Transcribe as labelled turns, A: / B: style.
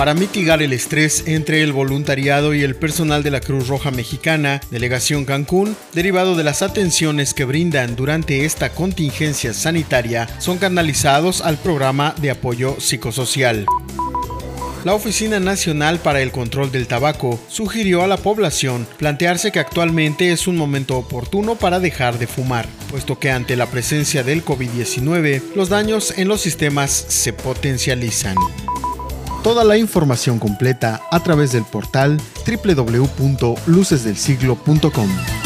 A: para mitigar el estrés entre el voluntariado y el personal de la Cruz Roja Mexicana, Delegación Cancún, derivado de las atenciones que brindan durante esta contingencia sanitaria, son canalizados al programa de apoyo psicosocial. La Oficina Nacional para el Control del Tabaco sugirió a la población plantearse que actualmente es un momento oportuno para dejar de fumar, puesto que ante la presencia del COVID-19 los daños en los sistemas se potencializan. Toda la información completa a través del portal www.lucesdelsiglo.com.